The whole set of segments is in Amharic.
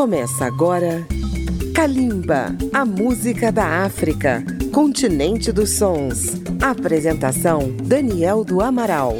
Começa agora Kalimba, a música da África, continente dos sons. Apresentação Daniel do Amaral.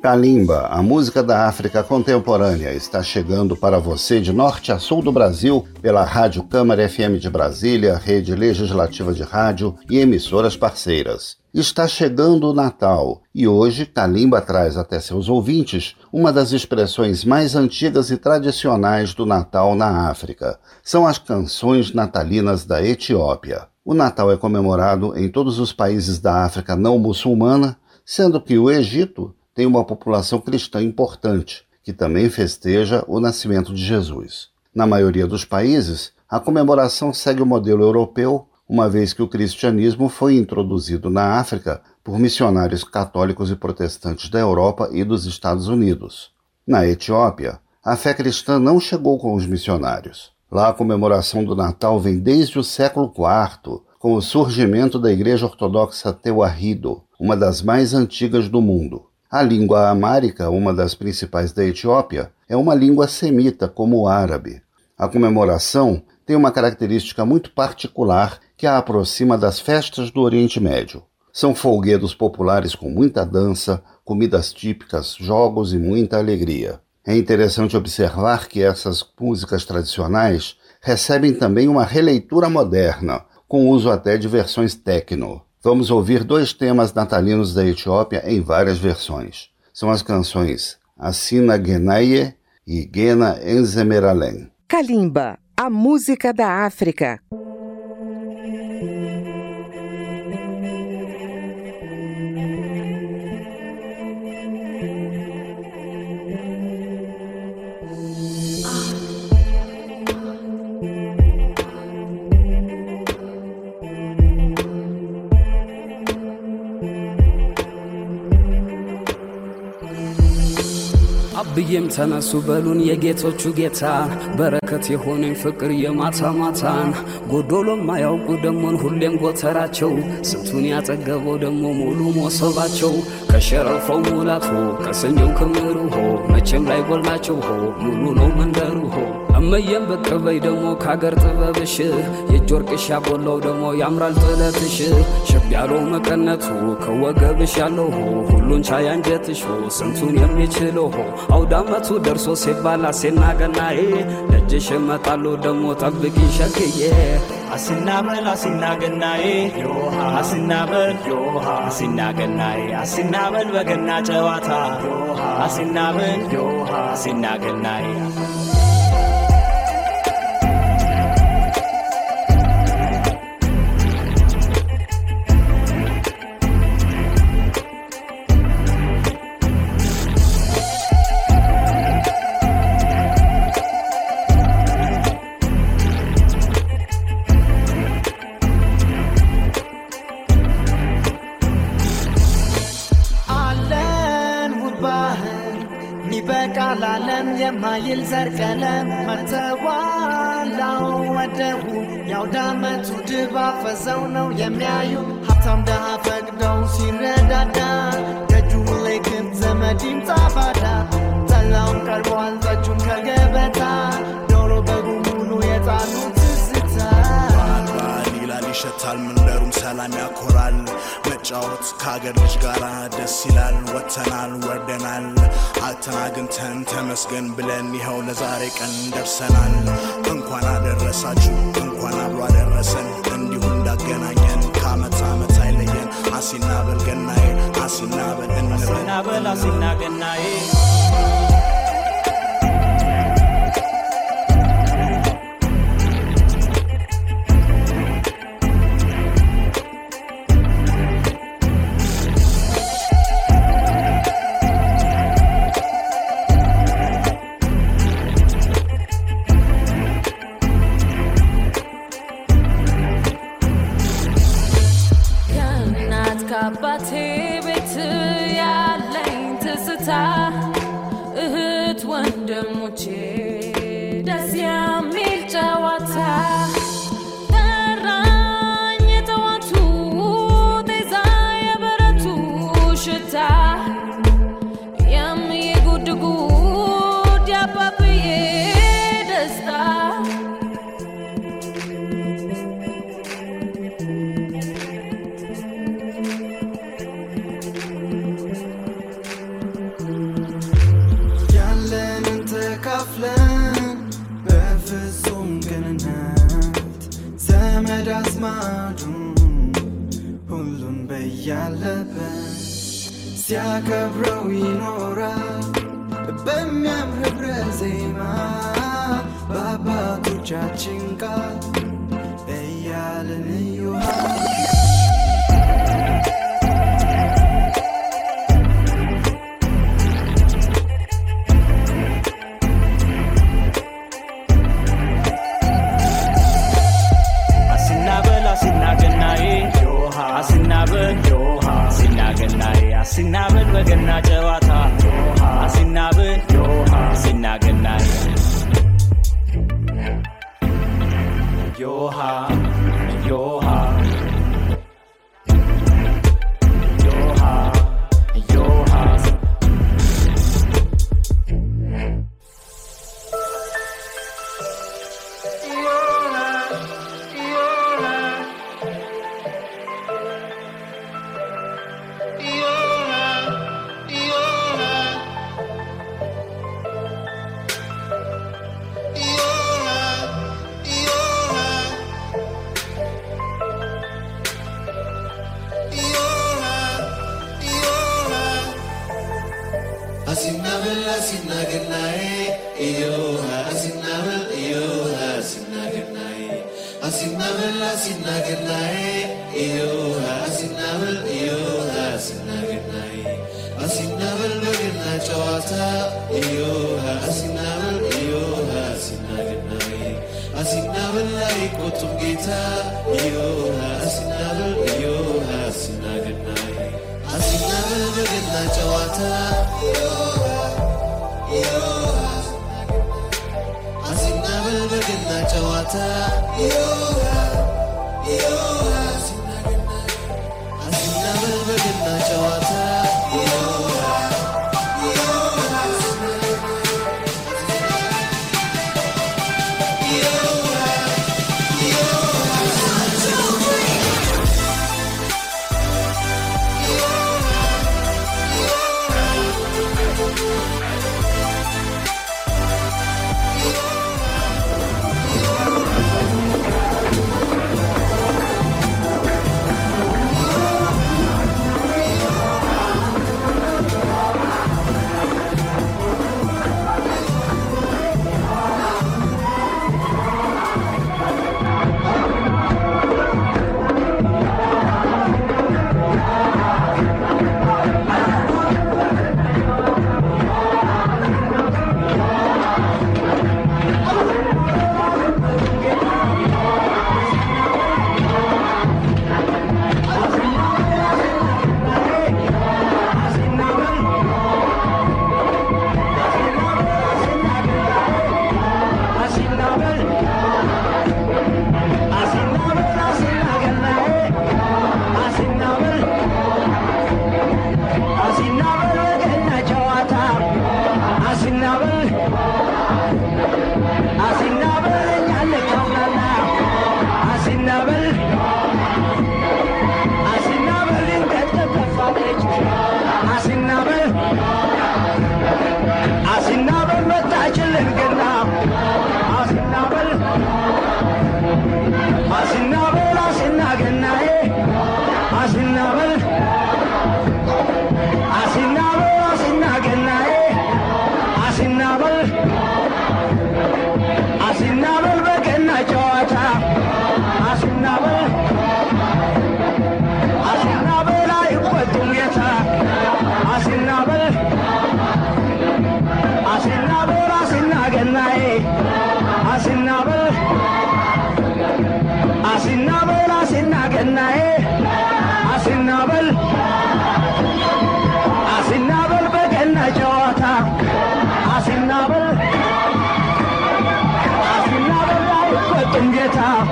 Kalimba, a música da África contemporânea, está chegando para você de norte a sul do Brasil pela Rádio Câmara FM de Brasília, rede legislativa de rádio e emissoras parceiras. Está chegando o Natal e hoje Kalimba traz até seus ouvintes uma das expressões mais antigas e tradicionais do Natal na África. São as canções natalinas da Etiópia. O Natal é comemorado em todos os países da África não muçulmana, sendo que o Egito tem uma população cristã importante, que também festeja o nascimento de Jesus. Na maioria dos países, a comemoração segue o modelo europeu, uma vez que o cristianismo foi introduzido na África por missionários católicos e protestantes da Europa e dos Estados Unidos. Na Etiópia, a fé cristã não chegou com os missionários. Lá a comemoração do Natal vem desde o século IV, com o surgimento da Igreja Ortodoxa Tewahido, uma das mais antigas do mundo. A língua amárica, uma das principais da Etiópia, é uma língua semita, como o árabe. A comemoração tem uma característica muito particular que a aproxima das festas do Oriente Médio. São folguedos populares com muita dança, comidas típicas, jogos e muita alegria. É interessante observar que essas músicas tradicionais recebem também uma releitura moderna, com uso até de versões techno. Vamos ouvir dois temas natalinos da Etiópia em várias versões. São as canções Assina Genaye e Gena Enzemeralen. Kalimba, a música da África. ተነሱ በሉን የጌቶቹ ጌታ። በረከት የሆነኝ ፍቅር የማታ ማታን ጎዶሎም ማያውቁ ደሞን ሁሌም ጎተራቸው። ስንቱን ያጠገበው ደሞ ሙሉ ሞሰባቸው ከሸረፈው ሙላት ሆ ከሰኞው ክምሩ ሆ መቼም ላይ ጎልናቸው ሆ ሙሉ ነው መንደሩ ሆ። እመየም ብቅ በይ ደሞ ከአገር ጥበብሽ የእጅ ወርቅሽ ያቦላው ደሞ ያምራል ጥለትሽ። ሸብ ያለው መቀነቱ ከወገብሽ ያለው ሆ ሁሉን ቻይ አንጀትሽ ሆ ስንቱን የሚችለው ሆ። አውዳመቱ ደርሶ ሲባል አሴና ገናዬ ደጅሽ እመጣለሁ ደሞ ጠብቂ ሸክዬ አሲናበል አሲናገናዬ አሲናበል አሲናገናዬ አሲናበል በገና ጨዋታ አሲናበል አሲናገናዬ ይበቃላለም የማይል ዘር ቀለም መተዋላው ወደሁ የአውዳመቱ ድባብ ፈዘው ነው የሚያዩ ሀብታም ደሃ ፈቅደው ሲረዳዳ ደጁ ሁሌ ክፍት ዘመድ ይምጣ ባዳ ጠላውም ቀርቧል ጠጁም ከገበታ ዶሮ በጉ ሙሉ የጣሉት ትዝታ ይላል ይሸታል መንደሩም ሰላም ያኮራል መጫወት ከአገር ልጅ ጋር ደስ ይላል ወጥተናል ወርደናል። አልተናግንተን ተመስገን ብለን ይኸው ለዛሬ ቀን ደርሰናል። እንኳን አደረሳችሁ እንኳን አብሮ አደረሰን። እንዲሁ እንዳገናኘን ከአመት አመት አይለየን። አሲና ገናዬ አሲና በል እንበል። አሲናበል አሲናገናዬ ከእናት በሚያምር ህብረ ዜማ በአባቶቻችን ቃል water, water. You are, you are. सा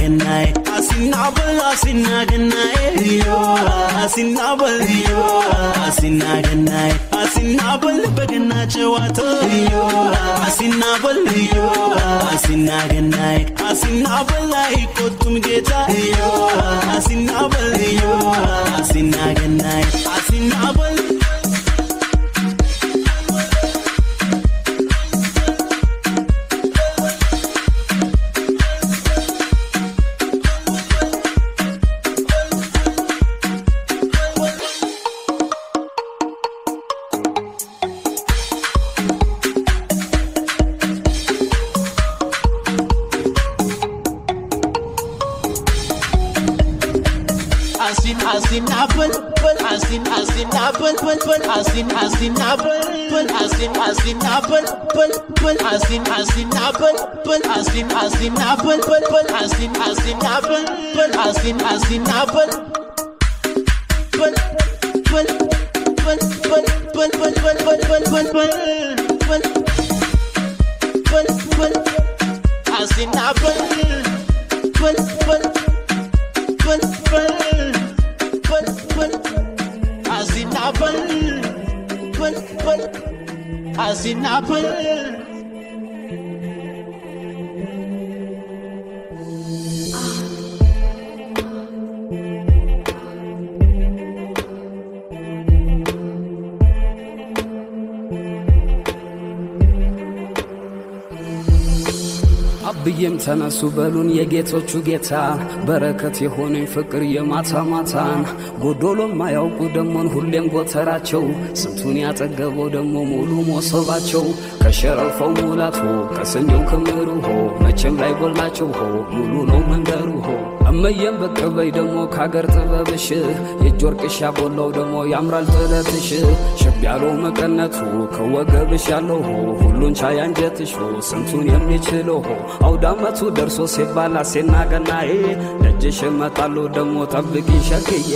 gannai asinabal asina gannai yo asinabal yo asina gannai asinabal baganna chawata yo asinabal yo asina gannai asinabal lai kotum geta yo asinabal yo asina gannai asinabal in ተነሱ በሉን የጌቶቹ ጌታ። በረከት የሆነኝ ፍቅር የማታ ማታን። ጎዶሎም ማያውቁ ደሞን ሁሌም ጎተራቸው። ስንቱን ያጠገበው ደሞ ሙሉ ሞሰባቸው። ከሸረፈው ሙላት ሆ ከስንዴው ክምሩ ሆ መቼም ላይ ጎላቸው ሆ ሙሉ ነው መንገሩ ሆ እመየም ብቅ በይ ደግሞ ከአገር ጥበብሽ። የእጅ ወርቅሻ ቦላው ደግሞ ያምራል ጥለትሽ። ሽብ ያለው መቀነቱ ከወገብሽ ያለው ሁሉን ቻይ አንጀትሽ ስንቱን የሚችለው አውዳመቱ ደርሶ ሲባል አሴና ገናዬ። ደጅሽ እመጣሉ ደግሞ ጠብቂኝ ሸክዬ።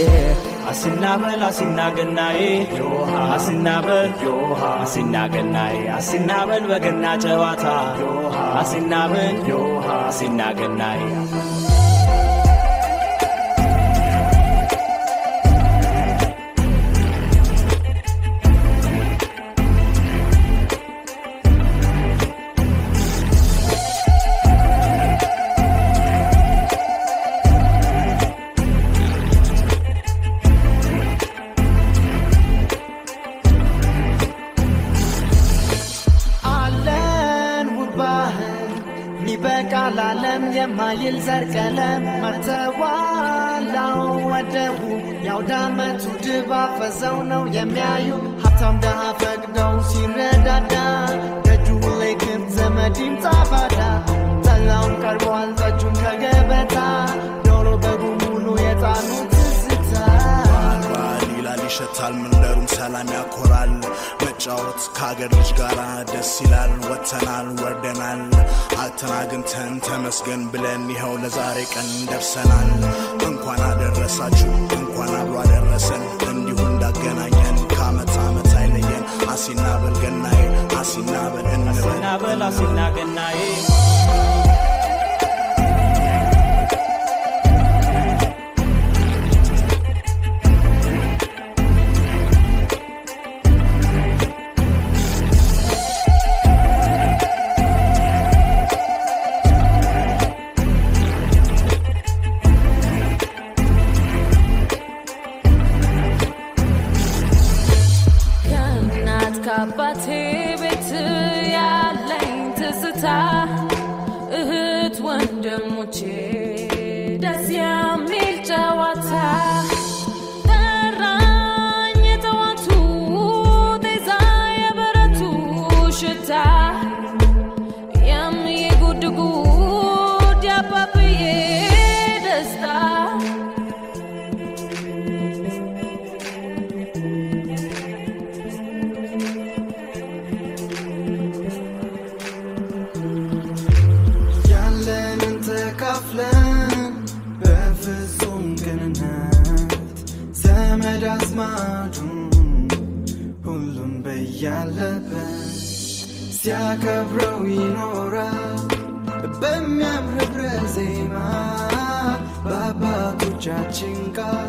አስና በል አስና ገናዬ ዮሃ አስና በል ዮሃ አስና ገናዬ አስና በል በገና ጨዋታ ዮሃ አስና በል ዮሃ አስና ገናዬ። የማይል ዘር ቀለም መርተዋላው ወደቡ የአውዳመቱ ድባብ ፈዘው ነው የሚያዩ። ሀብታም ደሃ ፈቅደው ሲረዳዳ ደጁ ሁሌ ክፍት ዘመድ ይምጣ ባዳ ጠላውን ቀርቧል ጠጁን ከገበታ ዶሮ በጉ ሙሉ የጣኑ ትዝታ በዓል ይላል ይሸታል መንደሩም ሰላም ያኮራል። መጫወት ከአገር ልጅ ጋር ደስ ይላል ወጥተናል ወርደናል። አልተናግንተን ተመስገን ብለን ይኸው ለዛሬ ቀን ደርሰናል። እንኳን አደረሳችሁ እንኳን አብሮ አደረሰን። እንዲሁ እንዳገናኘን ከአመት አመት አይለየን። አሲና ገናዬ አሲና በል እንበል። አስናበል አስናገናዬ ከእናት ከአባቴ ቤት ያለኝ ትዝታ እህት ወንድሞቼ ሲያከብረው ይኖራል። በሚያምር ህብረ ዜማ በአባቶቻችን ቃል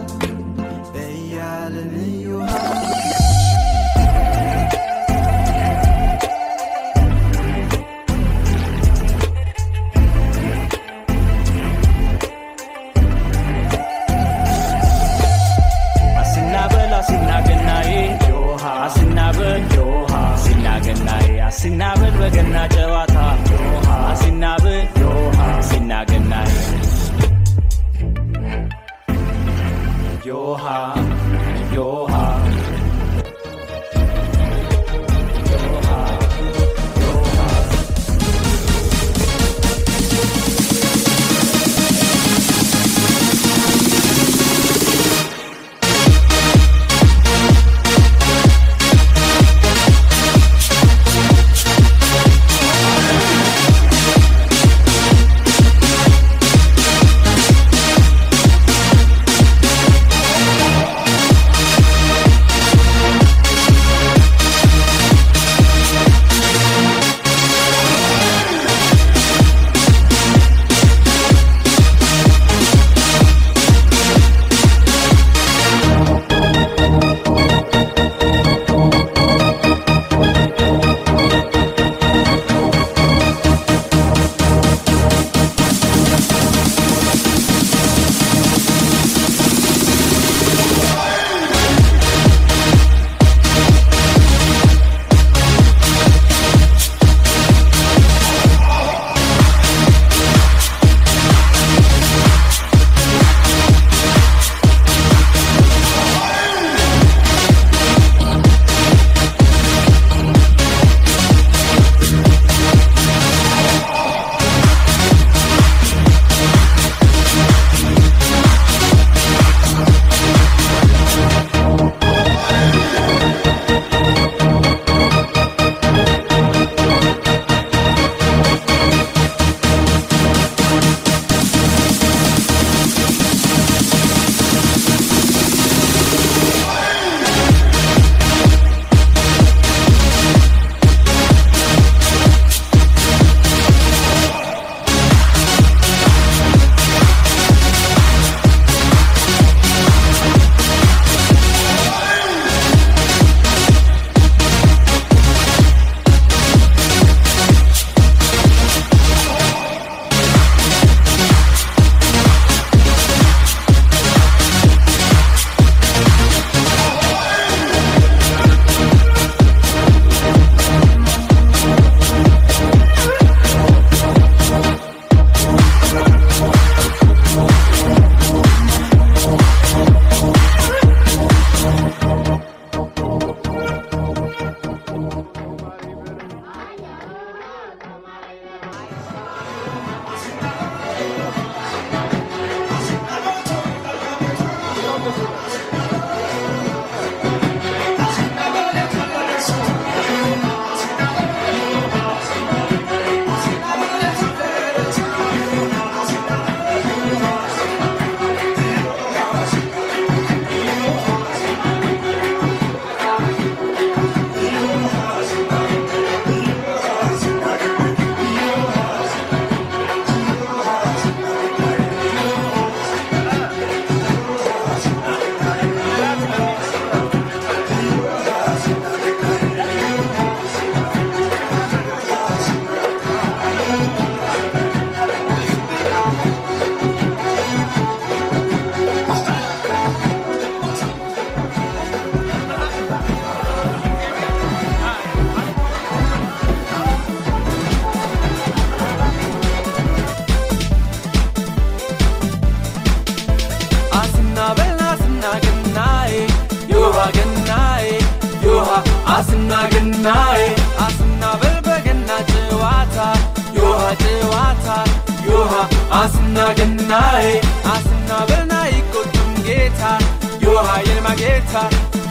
ዮሃ የልማ ጌታ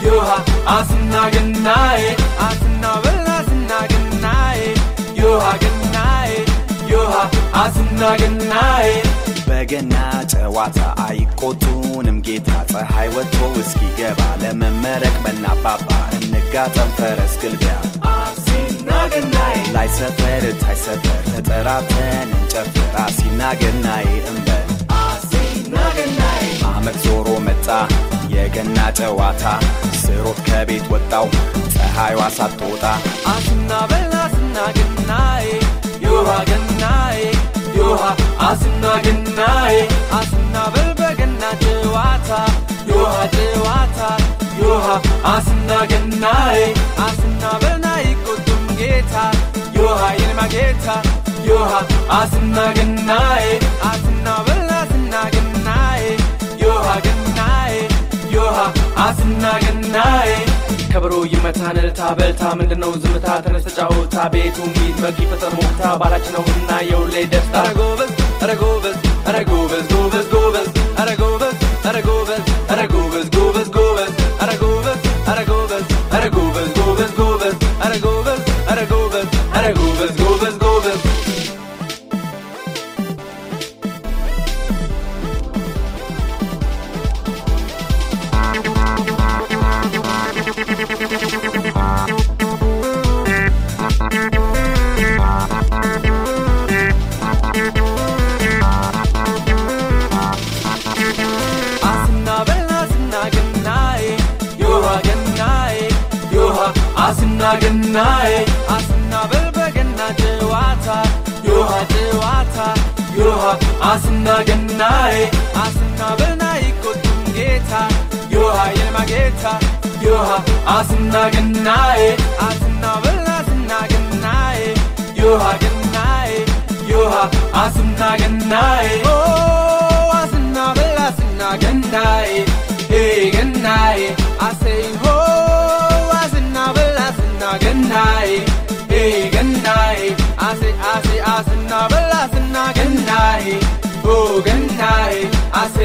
ዮሃ አስና ገናዬ አስና በልና አስና ገናዬ ዮሃ ገናዬ ዮሃ አስና ገናዬ በገና ጨዋታ አይቆጡንም ጌታ ፀሐይ ወጥቶ እስኪገባ ለመመረቅ በናባባ እንገ መጋጠም ፈረስ ግልቢያ። ላይ ሰፈር ታይ ሰፈር ተጠራርተን እንጨፍር። አሲና ገናዬ እንበል። አሲና ገናዬ። አመት ዞሮ መጣ የገና ጨዋታ ስሮት ከቤት ወጣው ፀሐይዋ ሳትወጣ አስና በል አስና ገናዬ ዮሃ ገናዬ ዮሃ አስና ገናዬ አስና በል በገና ጨዋታ ዮሃ ጨዋታ ዮሃ አስና ገናዬ አስና በልና ይቆጡም ጌታ ዮሃ ይልማ ጌታ ዮሃ አስና ገናዬ አስና በል አስና ገናዬ ይመታን እልልታ በልታ ምንድነው ዝምታ? ተነስ ተጫወታ ቤቱ ሚት በቂ ፈጠር ሞታ ባላችን ነውና የውሌ ደስታ። ኧረ ጎበዝ ኧረ አስና ገናዬ አስና በል በገና ጨዋታ ዮሃ ጨዋታ ዮሃ አስና ገናዬ አስና በልና ይቆጡም ጌታ ዮሃ ይልማ ጌታ ዮሃ አስና ገናዬ አስና በል አስና ገናዬ ዮሃ ገናዬ ዮሃ አስና ገናዬ ኦ አስና ገናዬ ገናዬ አስና በል አስና ገናዬ ሆ ገናዬ አሴ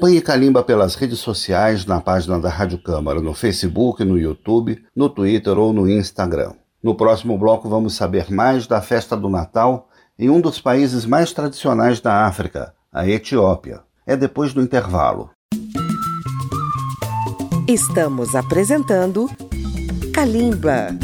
Acompanhe Calimba pelas redes sociais, na página da Rádio Câmara, no Facebook, no YouTube, no Twitter ou no Instagram. No próximo bloco vamos saber mais da festa do Natal em um dos países mais tradicionais da África, a Etiópia. É depois do intervalo. Estamos apresentando Kalimba.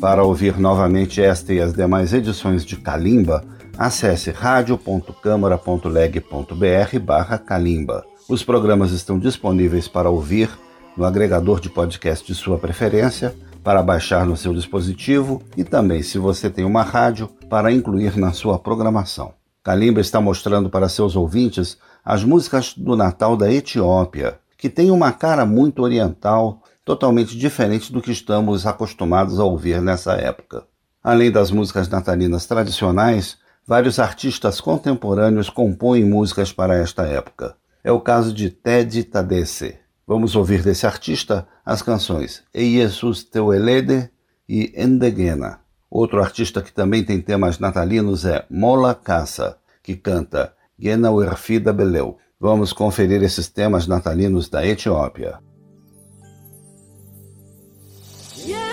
Para ouvir novamente esta e as demais edições de Calimba, acesse radio.câmara.leg.br barra Calimba. Os programas estão disponíveis para ouvir no agregador de podcast de sua preferência, para baixar no seu dispositivo e também, se você tem uma rádio, para incluir na sua programação. Calimba está mostrando para seus ouvintes as músicas do Natal da Etiópia, que tem uma cara muito oriental, totalmente diferente do que estamos acostumados a ouvir nessa época. Além das músicas natalinas tradicionais, vários artistas contemporâneos compõem músicas para esta época. É o caso de Ted Tadesse. Vamos ouvir desse artista as canções E Jesus Teuelede e Endegena. Outro artista que também tem temas natalinos é Mola Caça, que canta Gena Uerfida Beleu. Vamos conferir esses temas natalinos da Etiópia. Yeah,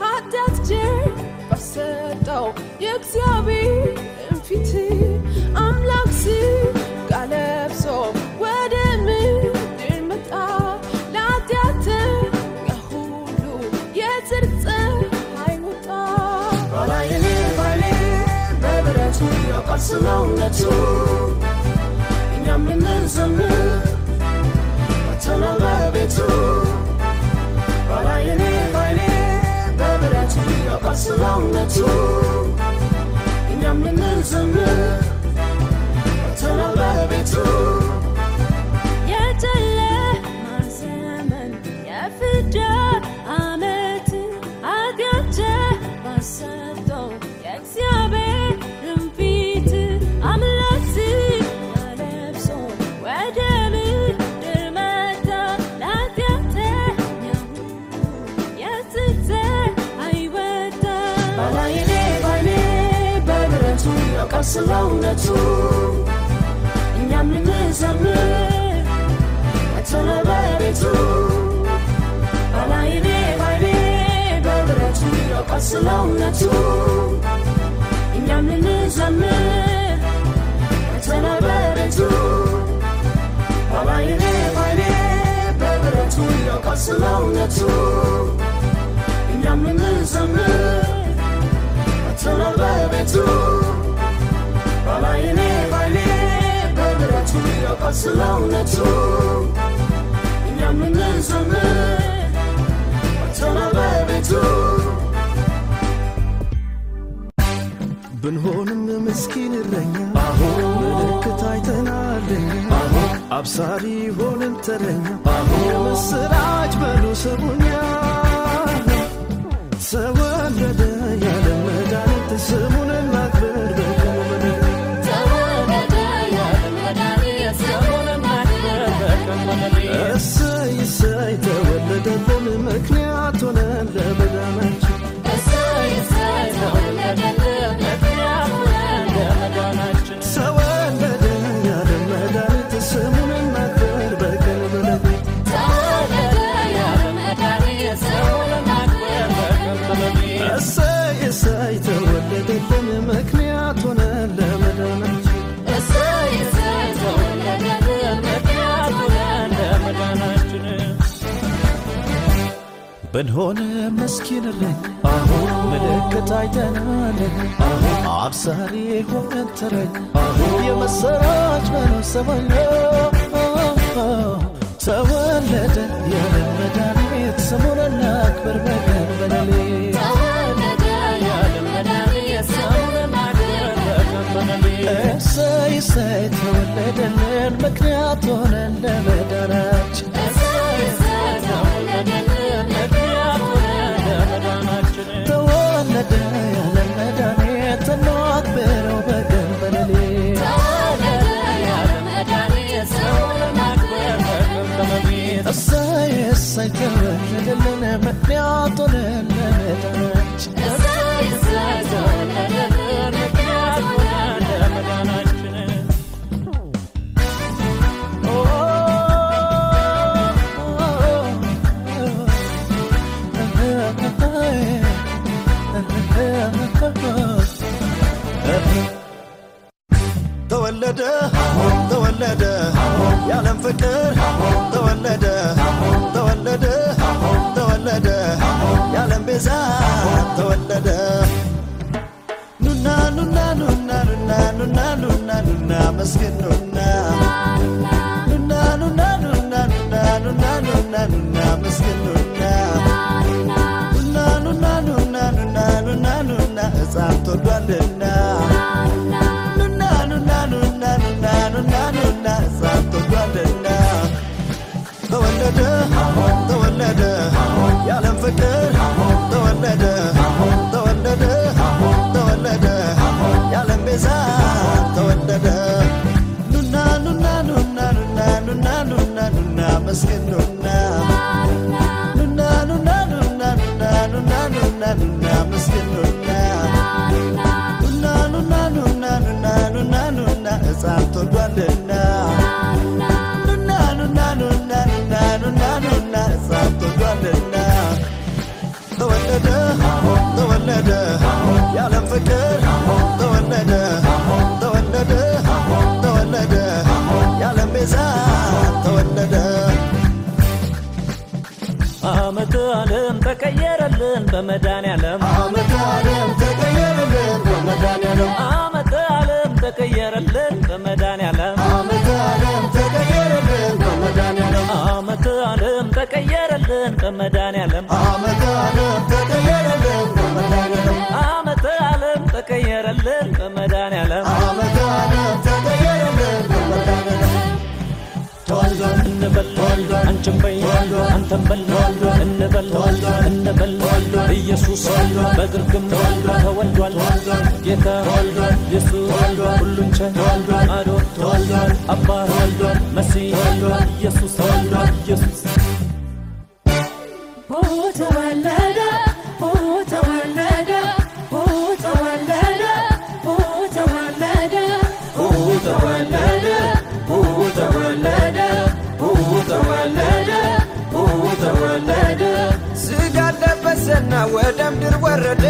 ኃጢአት ጀር ባሰጠው የእግዚአብሔርን ፊት አምላክ ሥጋ ለብሶ ወደ ምድር መጣ ለኃጢአተኛ ሁሉ የጽድቅ ፀሐይ ወጣ ባላይኔ ባይኔ በብረቱ ያውቃል ስለእውነቱ እኛም ልንዘምር መተናል Barcelona long, In too. And I'm Tell my baby too. Barcelona too. And I'm in misery. I told her about it too. All I need, I need, over to Barcelona too. And I'm in misery. I told her about it too. All I need, I need, over to Barcelona too. And I'm in misery. I told her about it too. ስለእውነቱ እኛም ልንዘምር መተናል በቤቱ ብንሆንም ምስኪን እረኛ። ምልክት አይተናለኛ አብሳሪ ሆንን ተረኛ። የምስራች በሉ ስሙኛ። ተወለደ ብንሆን መስኪን እረኛ ምልክት አይተናል። አብሳሪ ሆነን ተረኛ የመሰራች በነሰበኛ ተወለደ ያለ መድኃኒት። ስሙን እናክብር በቀን በሌሊት እሰይ እሰይ ተወለደልን ምክንያት ሆነን ለመዳናችን سكرت لنا ما تعطنا لنا تمش تولد تولد يعلم فكر تولد ተወለደ የዓለም ቤዛ ተወለደ ኑና ኑና ኑና ኑና ኑና ኑና ኑና መስገን ኑና ኑና ኑና ኑና ኑና ኑና ኑና ኑና መስገን ኑና ኑና ኑና ኑና ኑና ኑና ኑና ሕፃን ተወልዷልና ኑና ኑና ኑና ኑና ኑና ኑና ሕፃን ተወልዷልና ተወለደ ተወለደ የዓለም ፍቅር ተወለደ ተወለደ ተወለደ የዓለም ቤዛ ተወለደ ኑና ኑና ኑና ኑና ኑና ኑና ኑና መስገን ኑና ኑና ኑና ኑና ኑና ኑና ኑና ኑና መስገን ኑና ኑና ኑና ኑና ኑና ኑና ኑና ሕፃን ተወልዷልና ተወለደ ያለም ፍቅር ተወለደ ተወለደ ተወለደ ያለም ቤዛ ተወለደ። አመት ዓለም ተቀየረልን ያለም አንተም በል እንበል እንበል ኢየሱስ በግርግም ተወልዷል ጌታ ኢየሱስ ሁሉን ቻይ አዶት አባት መሲህ ኢየሱስ ኢየሱስ ምድር ወረደ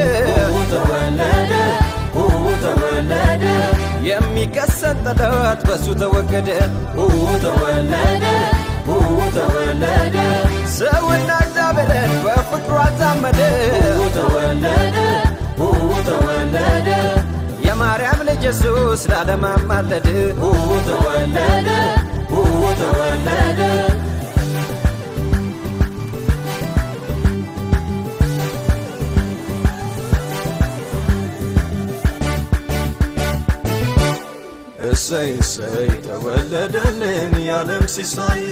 ተወለደ ተወለደ የሚከሰት ጠላት በሱ ተወገደ። ተወለደ ተወለደ ሰውና እግዚአብሔርን በፍቅሩ አዛመደ። ተወለደ ተወለደ የማርያም ልጅ ኢየሱስ ለዓለም አማለደ። ተወለደ ተወለደ እሰይ እሰይ ተወለደልን የዓለም ሲሳይ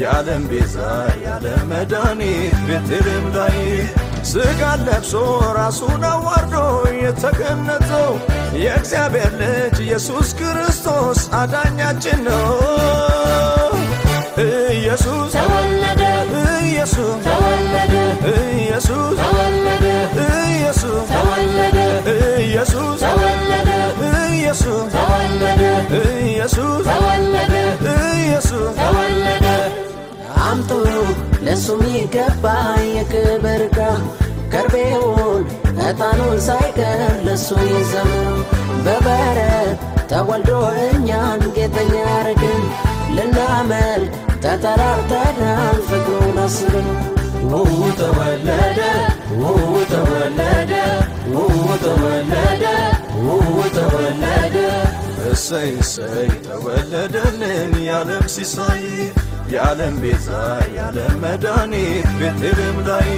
የዓለም ቤዛ የዓለም መድኃኒት ቤቴልሔም ላይ ሥጋን ለብሶ ራሱን አዋርዶ የተገነዘው የእግዚአብሔር ልጅ ኢየሱስ ክርስቶስ አዳኛችን ነው። ኢየሱስ ተወለደ ኢየሱስ ተወለደ ኢየሱስ ተወለደ ኢየሱስ ተወለደ ኢየሱስ ተወለደ ኢየሱስ ተወለደ ኢየሱስ ተወለደ። አምጡ ለሱ የሚገባ የክብር ዕቃ ከርቤውን ዕጣኑን ሳይቀር ለሱ ይዘምሩ በበረት ተወልዶ እኛን ጌጠኛ ያረግን ልናመልክ ተጠራርተናል ፍቅሩን አስብን ተወለደ ተወለደ ተወለደ ተወለደ እሰይ እሰይ ተወለደልን የዓለም ሲሳይ የዓለም ቤዛ የዓለም መድኃኒት ቤቴልሔም ላይ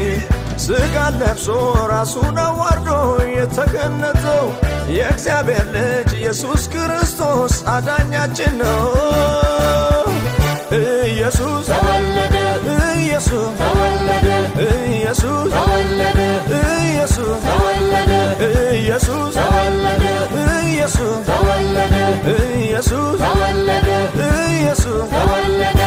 ሥጋን ለብሶ ራሱን አዋርዶ የተገነዘው የእግዚአብሔር ልጅ ኢየሱስ ክርስቶስ አዳኛችን ነው። ኢየሱስ ተወለደ ኢየሱስ ተወለደ ኢየሱስ ተወለደ ኢየሱስ ተወለደ ኢየሱስ ተወለደ ኢየሱስ ተወለደ ኢየሱስ ተወለደ ኢየሱስ ተወለደ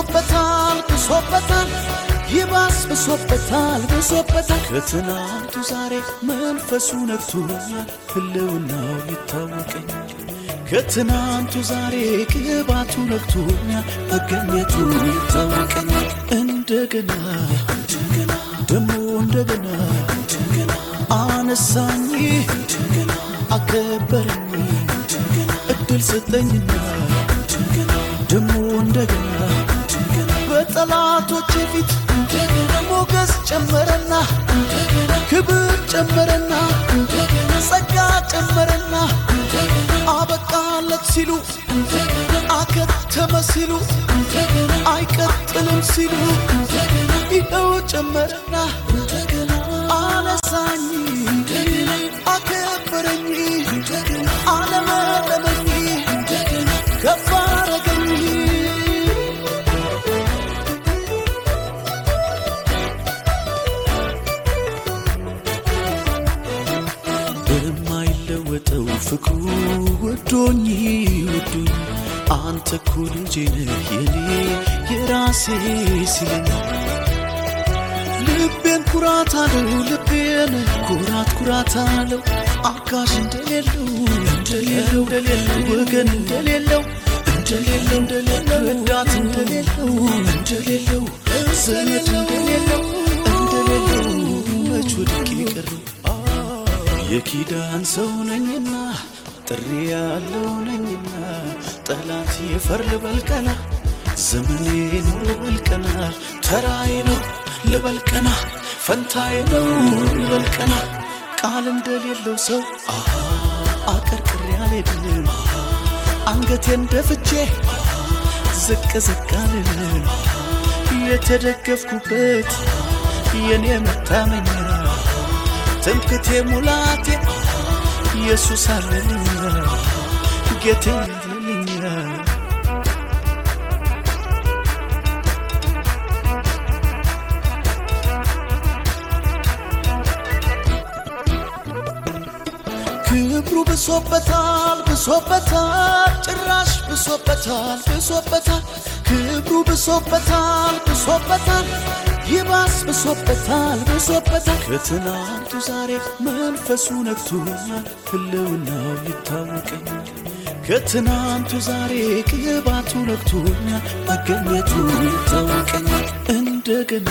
ብሶበታል ብሶበታል ይባስ ብሶበታል ብሶበታል ከትናንቱ ዛሬ መንፈሱ ነክቶኛል ህልውናው ይታወቀኛል። ከትናንቱ ዛሬ ቅባቱ ነክቶኛል መገኘቱ ይታወቀኛል። እንደገና እንደገና ደሞ እንደገና እንደገና አነሳኝ እንደገና አከበረኝ እንደገና እድል ሰጠኝና ደሞ እንደገና በጠላቶቼ ፊት ሞገስ ጨመረና ክብር ጨመረና ጸጋ ጨመረና አበቃለት ሲሉ አከተመ ሲሉ አይቀጥልም ሲሉ ይኸው ጨመረና አነሳኝ ፍቅሩ ወዶኝ ወዶኝ አንተ እኮ ልጄ ነህ የኔ የራሴ ሲለኝ ልቤን ኩራት አለው ልቤን ኩራት ኩራት አለው። አጋዥ እንደሌለው እንደሌለው ወገን እንደሌለው እንደሌለው እንደሌለው ረዳት እንደሌለው እንደሌለው ዘመድ እንደሌለው እንደሌለው። መች ወድቄ ቀረው የኪዳን ሰው ነኝና ጥሪ ያለው ነኝና ጠላት የፈር ልበልቀና ዘመኔ ነው ልበልቀና ተራዬ ነው ልበልቀና ፈንታዬ ነው ልበልቀና ቃል እንደሌለው ሰው አቀርቅሬ አልሄድም አንገቴን ደፍቼ ዝቅ ዝቅ አልልም። የተደገፍኩበት የኔ መታመኛ ትምክቴ ሙላቴ ኢየሱስ አለልኝ ጌቴ አለልኝ። ክብሩ ብሶበታል ብሶበታል ጭራሽ ብሶበታል ብሶበታል። ክብሩ ብሶበታል ብሶበታል ይባስ ብሶበታል ብሶበታል። ከትናንቱ ዛሬ መንፈሱ ነክቶኛል ህልውናው ይታወቀኛል። ከትናንቱ ዛሬ ቅባቱ ነክቶኛል መገኘቱ ይታወቀኛል። እንደገና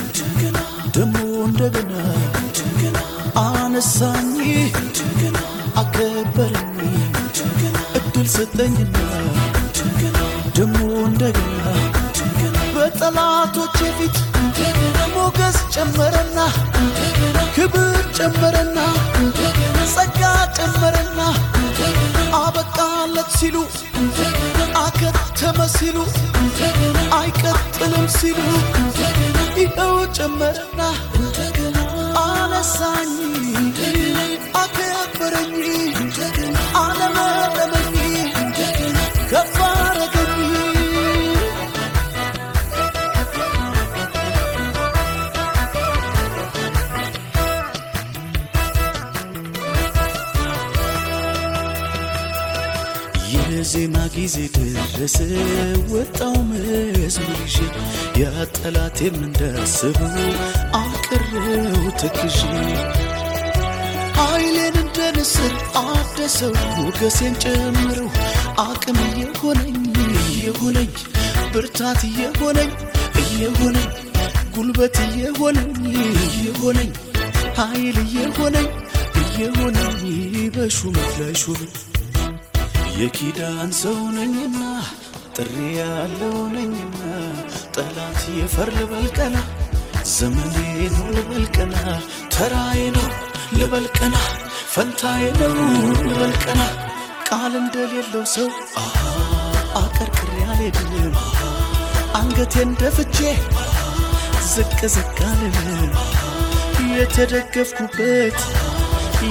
እንደገና ደሞ እንደገና እንደገና አነሳኝ እንደገና አከበረኝ እንደገና እድል ሰጠኝና እንደገና ደሞ እንደገና በጠላቶቼ ፊት ሞገስ ጨመረና ክብር ጨመረና ጸጋ ጨመረና አበቃለት ሲሉ አከተመ ሲሉ አይቀጥልም ሲሉ ይኸው ጨመረና አነሳኝ አከበረኝ የዜማ ጊዜ ደረሰ ወጣው መዝሙር ይዤ ያ ጠላቴም እንዳስበው አቀረው ተክዤ ኃይሌን እንደ ንስር አደሰው ሞገሴን ጨምረው አቅም እየሆነኝ እየሆነኝ ብርታት እየሆነኝ እየሆነኝ ጉልበት እየሆነኝ እየሆነኝ ኃይል እየሆነኝ እየሆነኝ በሹመት ላይ ሹመት የኪዳን ሰው ነኝና ጥሪ ያለው ነኝና ጠላት የፈር ልበልቀና ዘመኔ ነው ልበልቀና ተራዬ ነው ልበልቀና ፈንታዬ ነው ልበልቀና ቃል እንደሌለው ሰው አቀርቅሬ አልሄድም አንገቴን ደፍቼ ዝቅ ዝቅ አልልም። የተደገፍኩበት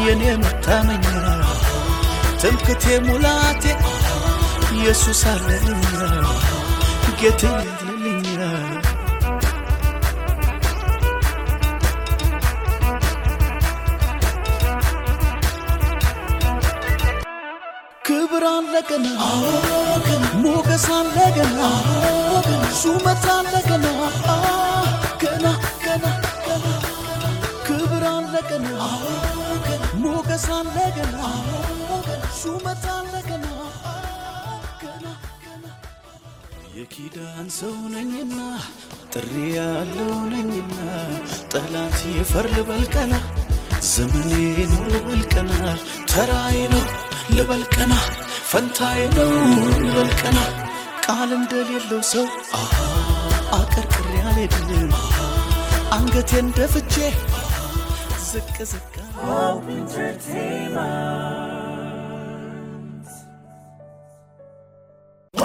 የኔ መታመኛ ትምክቴ ሙላቴ ኢየሱስ አለኝ ጌቴ አለኝ ክብር አለገና ሞገስ አለገና ሹመት አለገና ገና ገና ገና ክብር አለገና ሞገስ አለገና ሹመት አለ ገና የኪዳን ሰው ነኝና ጥሪ ያለው ነኝና ጠላት ይፈር ልበልቀና ዘመኔ ነው ልበልቀና ተራዬ ነው ልበልቀና ፈንታዬ ነው ልበልቀና ቃል እንደሌለው ሰው አቀርቅሬ አልሄድም አንገቴን ደፍቼ ዝቅ ዝቅ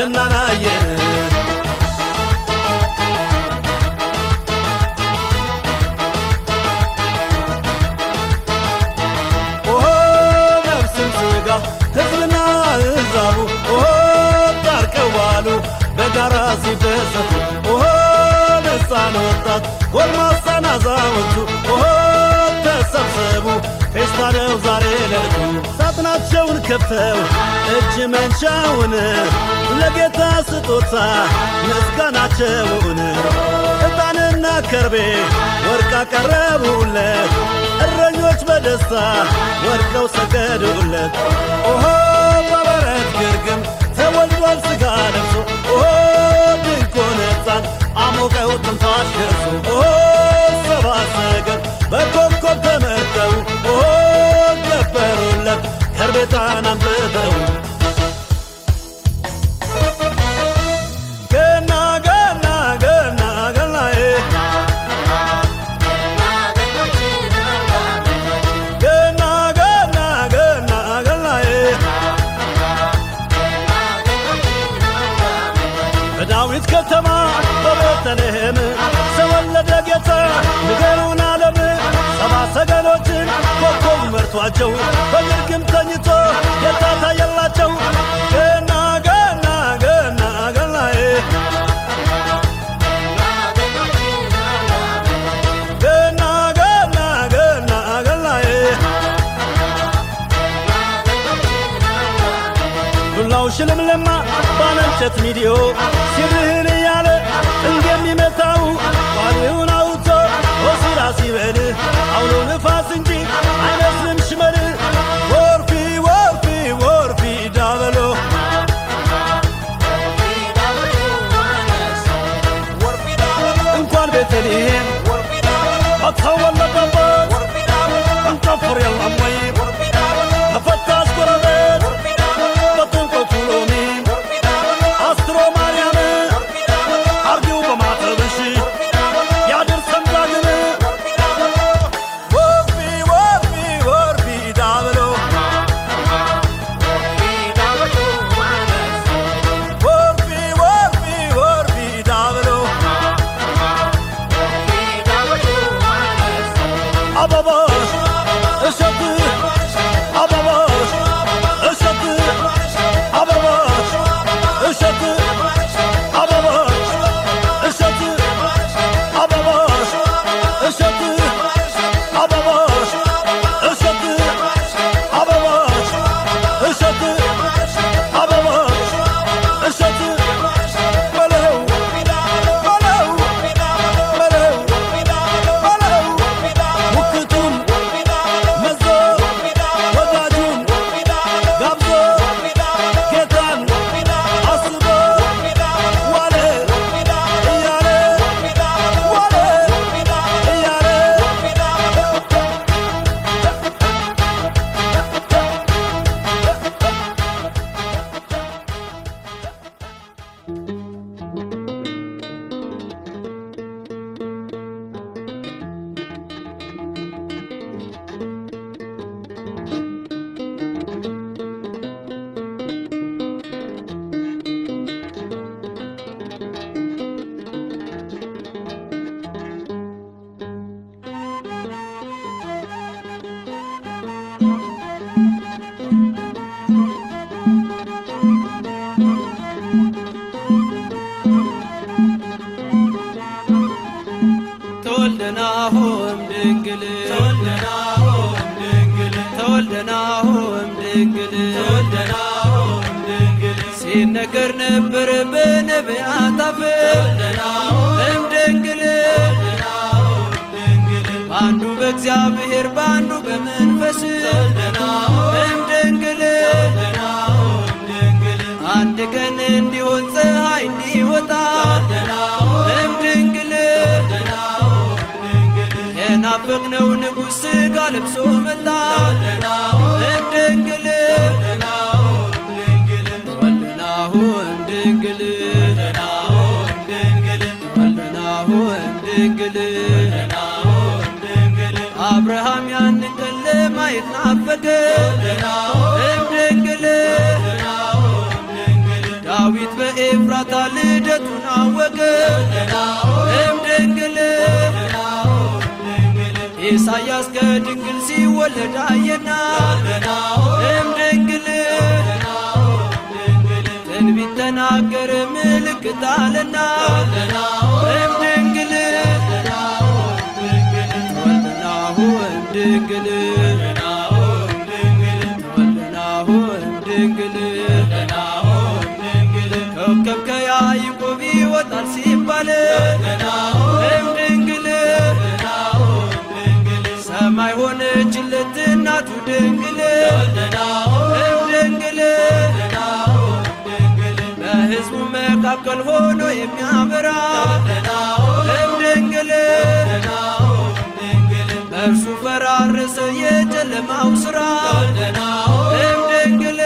ራሱን ገናናየን ከፍተው እጅ መንሻውን ለጌታ ስጦታ ምስጋናቸውን ዕጣንና ከርቤ ወርቅ አቀረቡለት። እረኞች በደስታ ወድቀው ሰገዱለት። ኦሆ በበረት ግርግም ተወልዷል ሥጋ ለብሶ። ኦሆ ድንኮን ሕፃን አሞቀው ትንፋሽ ደርሶ ኦሆ ሰብአ ሰገል በኮከብ ገበሩለት ከርቤታን አምጥተው ገና በዳዊት ከተማ በቤተልሔም ተወለደ ጌታ። ንገሩን ዓለም ሰባ ሰገሎችን ኮከብ መርቷቸው ጌታ ታየላቸው ገና ገና ገና ገናዬ ገና ገና ገና ገናዬ ዱላው ሽልምልማ ባለ እንጨት ሚዲዮ በነቢያት አፍ እም ድንግል በአንዱ በእግዚአብሔር በአንዱ በመንፈስ እም ድንግል አንድ ቀን እንዲሆን ፀሐይ እንዲወጣ እም ድንግል የናፈቅነው ንጉሥ ሥጋ ለብሶ መጣ። እም ድንግል አብርሃም ያንን ቀን ለማየት ናፈቀ። ድንግል ዳዊት በኤፍራታ ልደቱን አወቀ። ድንግል ኢሳያስ ከድንግል ሲወለድ አየና። ድንግል ትንቢት ተናገረ ምልክት አለና ድንግል ተወልደናሁ እም ድንግል ኮከብ ከያዕቆብ ይወጣል ሲባል ድንግል ሰማይ ሆነችለት እናቱ ድንግል መካከል ሆኖ የሚያበራ ድንግል በእርሱ ፈራረሰ የጨለማው ሥራ። እም ድንግል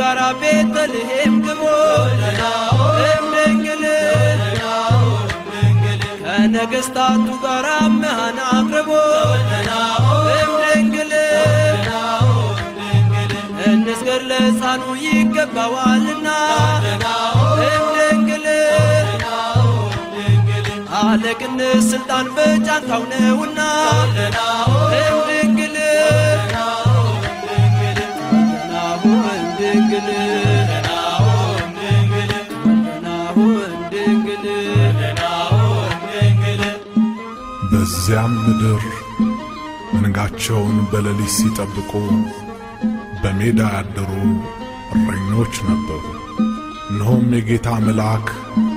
ጋር ቤተልሔም ግቦ ድንግል ከነገሥታቱ ጋር ይገባዋልና ድንግል ስልጣን በጫንቃው ነውና በዚያም ምድር መንጋቸውን በሌሊት ሲጠብቁ በሜዳ ያደሩ እረኞች ነበሩ። እነሆም የጌታ መልአክ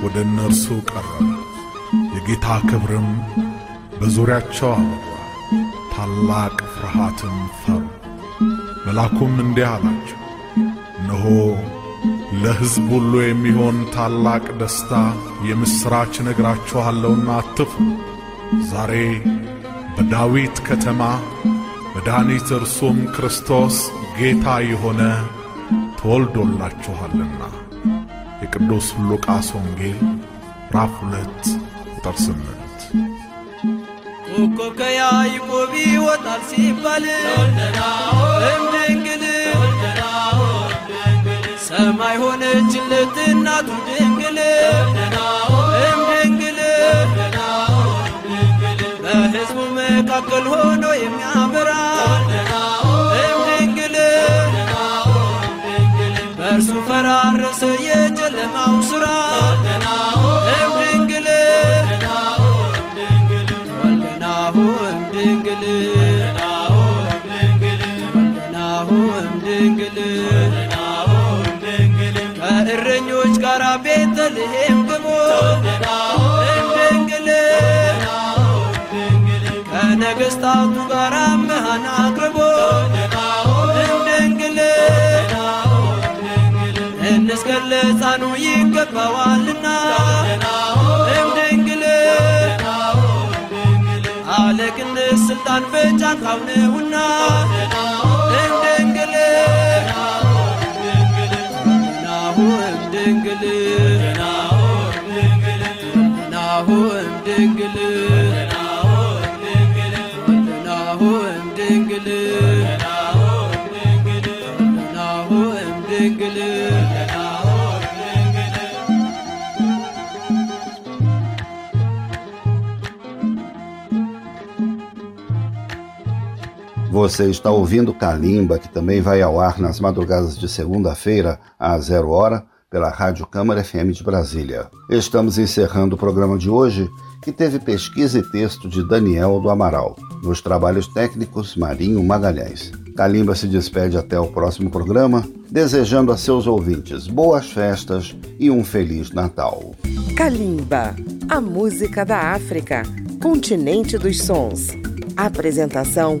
ወደ እነርሱ ቀረበ፣ የጌታ ክብርም በዙሪያቸው አበራ፣ ታላቅ ፍርሃትም ፈሩ። መልአኩም እንዲህ አላቸው፣ እነሆ ለሕዝብ ሁሉ የሚሆን ታላቅ ደስታ የምሥራች እነግራችኋለሁና አትፍሩ። ዛሬ በዳዊት ከተማ መድኃኒት እርሱም ክርስቶስ ጌታ የሆነ ተወልዶላችኋልና። የቅዱስ ሉቃስ ወንጌል ምዕራፍ ሁለት ቁጥር ስምንት ኮከብ ከያዕቆብ ይወጣል ሲባል እም ድንግል ሰማይ ሆነችለት እናቱ ድንግል እም ድንግል በሕዝቡ መካከል ሆኖ የጨለማው ከእረኞች ጋር ቤተልሔም ግቦ እም ድንግል ከነገሥታቱ ለሕፃኑ ይገባዋልና። እም ድንግል አለቅነት ስልጣን በጫንቃው ነውና እም ድንግል ተወልደናሁ እም ድንግል Você está ouvindo Calimba, que também vai ao ar nas madrugadas de segunda-feira, às zero hora, pela Rádio Câmara FM de Brasília. Estamos encerrando o programa de hoje, que teve pesquisa e texto de Daniel do Amaral. Nos trabalhos técnicos, Marinho Magalhães. Calimba se despede até o próximo programa, desejando a seus ouvintes boas festas e um Feliz Natal. Calimba, a música da África, continente dos sons. Apresentação